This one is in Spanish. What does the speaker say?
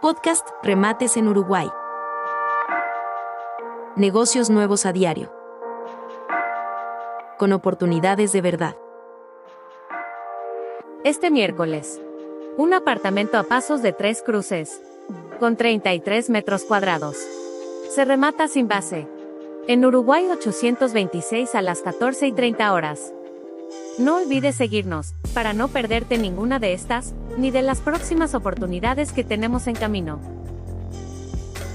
Podcast Remates en Uruguay. Negocios nuevos a diario. Con oportunidades de verdad. Este miércoles. Un apartamento a pasos de tres cruces. Con 33 metros cuadrados. Se remata sin base. En Uruguay 826 a las 14 y 30 horas. No olvides seguirnos, para no perderte ninguna de estas, ni de las próximas oportunidades que tenemos en camino.